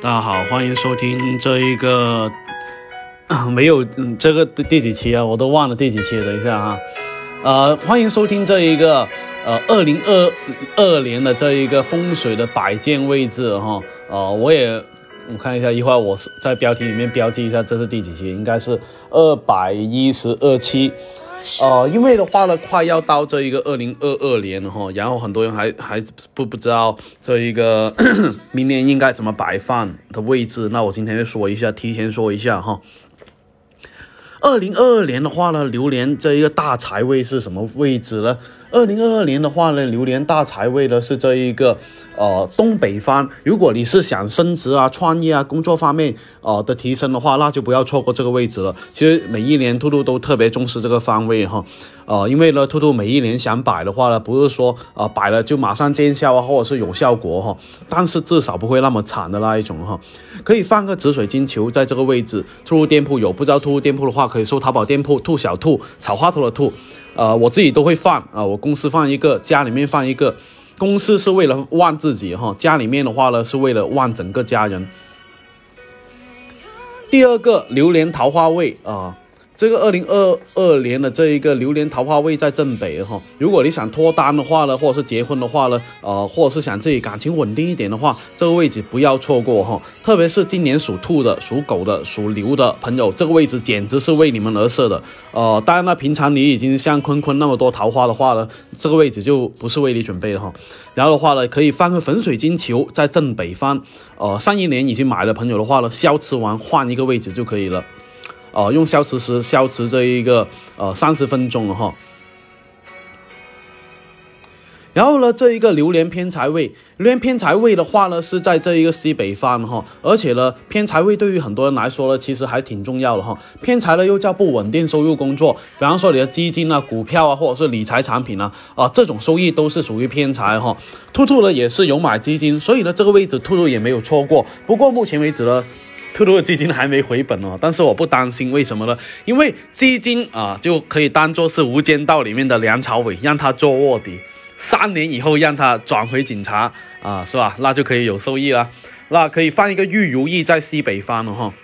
大家好，欢迎收听这一个 没有这个第几期啊，我都忘了第几期。等一下啊，呃，欢迎收听这一个呃二零二二年的这一个风水的摆件位置哈。呃，我也我看一下，一会儿我是在标题里面标记一下，这是第几期？应该是二百一十二期。呃，因为的话呢，快要到这一个二零二二年了哈，然后很多人还还不不知道这一个 明年应该怎么摆放的位置，那我今天就说一下，提前说一下哈。二零二二年的话呢，榴莲这一个大财位是什么位置呢？二零二二年的话呢，流年大财位呢是这一个呃东北方。如果你是想升职啊、创业啊、工作方面呃的提升的话，那就不要错过这个位置了。其实每一年兔兔都特别重视这个方位哈，呃，因为呢，兔兔每一年想摆的话呢，不是说呃摆了就马上见效啊，或者是有效果哈，但是至少不会那么惨的那一种哈。可以放个紫水晶球在这个位置，兔兔店铺有，不知道兔兔店铺的话，可以搜淘宝店铺“兔小兔草花头的兔”。呃，我自己都会放啊，我公司放一个，家里面放一个。公司是为了旺自己哈，家里面的话呢是为了旺整个家人。第二个榴莲桃花味啊。这个二零二二年的这一个榴莲桃花位在正北哈，如果你想脱单的话呢，或者是结婚的话呢，呃，或者是想自己感情稳定一点的话，这个位置不要错过哈。特别是今年属兔的、属狗的、属牛的朋友，这个位置简直是为你们而设的。呃，当然了，平常你已经像坤坤那么多桃花的话呢，这个位置就不是为你准备的哈。然后的话呢，可以放个粉水晶球在正北方。呃，上一年已经买了朋友的话呢，消磁完换一个位置就可以了。呃，用消磁石消磁这一个呃三十分钟哈，然后呢，这一个榴莲偏财位，榴莲偏财位的话呢是在这一个西北方哈，而且呢偏财位对于很多人来说呢其实还挺重要的哈，偏财呢又叫不稳定收入工作，比方说你的基金啊、股票啊或者是理财产品啊啊这种收益都是属于偏财哈。兔兔呢也是有买基金，所以呢这个位置兔兔也没有错过，不过目前为止呢。兔兔的基金还没回本哦，但是我不担心，为什么呢？因为基金啊就可以当做是《无间道》里面的梁朝伟，让他做卧底，三年以后让他转回警察啊，是吧？那就可以有收益了，那可以放一个玉如意在西北方了哈。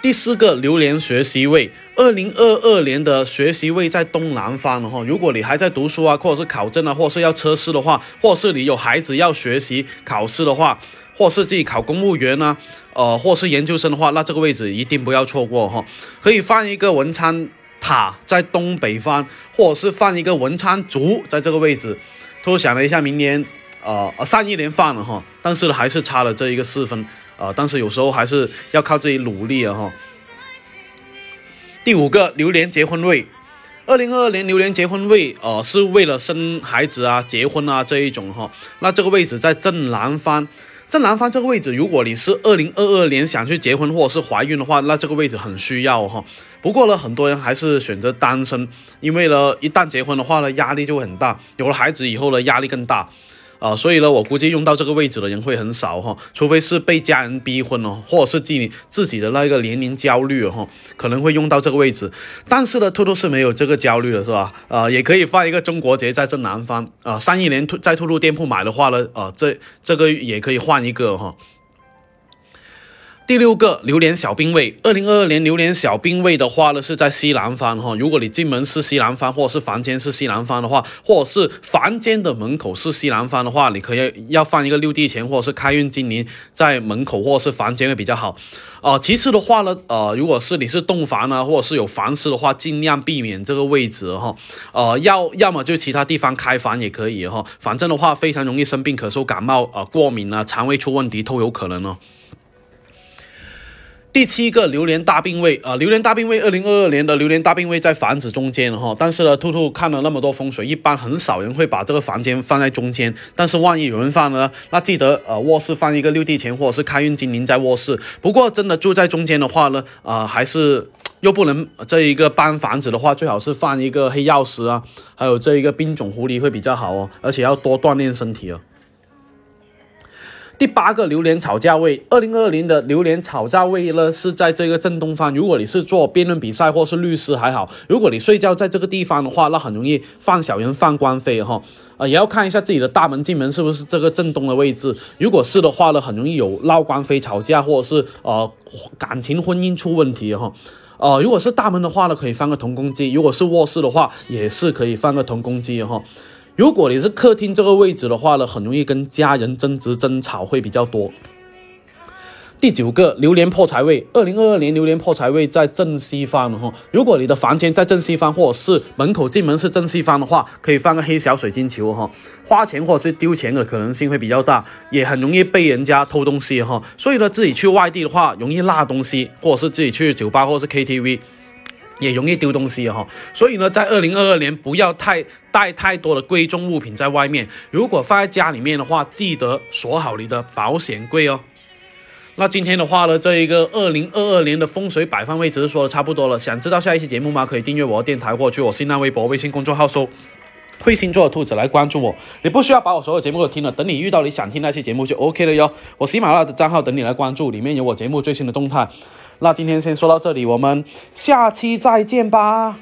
第四个榴莲学习位，二零二二年的学习位在东南方了哈。如果你还在读书啊，或者是考证啊，或者是要测试的话，或是你有孩子要学习考试的话。或是自己考公务员呢，呃，或是研究生的话，那这个位置一定不要错过哈。可以放一个文昌塔在东北方，或者是放一个文昌竹在这个位置。突然想了一下，明年，呃，上一年放了哈，但是还是差了这一个四分，呃，但是有时候还是要靠自己努力啊哈。第五个榴莲结婚位，二零二二年榴莲结婚位，呃，是为了生孩子啊、结婚啊这一种哈。那这个位置在正南方。正南方这个位置，如果你是二零二二年想去结婚或者是怀孕的话，那这个位置很需要哈。不过呢，很多人还是选择单身，因为呢，一旦结婚的话呢，压力就很大，有了孩子以后呢，压力更大。啊，所以呢，我估计用到这个位置的人会很少哈，除非是被家人逼婚哦，或者是自己自己的那个年龄焦虑哈，可能会用到这个位置。但是呢，兔兔是没有这个焦虑的，是吧？啊，也可以放一个中国结在正南方啊。上一年兔在兔兔店铺买的话呢，啊，这这个也可以换一个哈。第六个榴莲小兵位，二零二二年榴莲小兵位的话呢，是在西南方哈。如果你进门是西南方，或者是房间是西南方的话，或者是房间的门口是西南方的话，你可以要放一个六地钱或者是开运金铃在门口或者是房间会比较好。哦，其次的话呢，呃，如果是你是洞房呢，或者是有房事的话，尽量避免这个位置哈。呃，要要么就其他地方开房也可以哈。反正的话，非常容易生病、咳嗽、感冒啊、过敏啊、肠胃出问题都有可能哦。第七个榴莲大病位啊，榴莲大病位，二零二二年的榴莲大病位在房子中间哈。但是呢，兔兔看了那么多风水，一般很少人会把这个房间放在中间。但是万一有人放呢，那记得呃卧室放一个六地钱或者是开运精灵在卧室。不过真的住在中间的话呢，啊还是 又不能这一个搬房子的话，最好是放一个黑曜石啊，还有这一个冰种狐狸会比较好哦，而且要多锻炼身体哦。第八个榴莲吵架位，二零二零的榴莲吵架位呢是在这个正东方。如果你是做辩论比赛或是律师还好，如果你睡觉在这个地方的话，那很容易犯小人犯官非哈。啊，也要看一下自己的大门进门是不是这个正东的位置。如果是的话呢，很容易有闹官非、吵架或者是呃感情婚姻出问题哈。呃，如果是大门的话呢，可以放个同宫机；如果是卧室的话，也是可以放个同宫机哈。如果你是客厅这个位置的话呢，很容易跟家人争执争吵会比较多。第九个榴莲破财位，二零二二年榴莲破财位在正西方的哈。如果你的房间在正西方，或者是门口进门是正西方的话，可以放个黑小水晶球哈。花钱或者是丢钱的可能性会比较大，也很容易被人家偷东西哈。所以呢，自己去外地的话，容易落东西，或者是自己去酒吧或者是 KTV。也容易丢东西哈，所以呢，在二零二二年不要太带太多的贵重物品在外面。如果放在家里面的话，记得锁好你的保险柜哦。那今天的话呢，这一个二零二二年的风水摆放位置说的差不多了。想知道下一期节目吗？可以订阅我的电台或去我新浪微博、微信公众号搜“会星座的兔子”来关注我。你不需要把我所有节目都听了，等你遇到你想听那些节目就 OK 了哟。我喜马拉雅的账号等你来关注，里面有我节目最新的动态。那今天先说到这里，我们下期再见吧。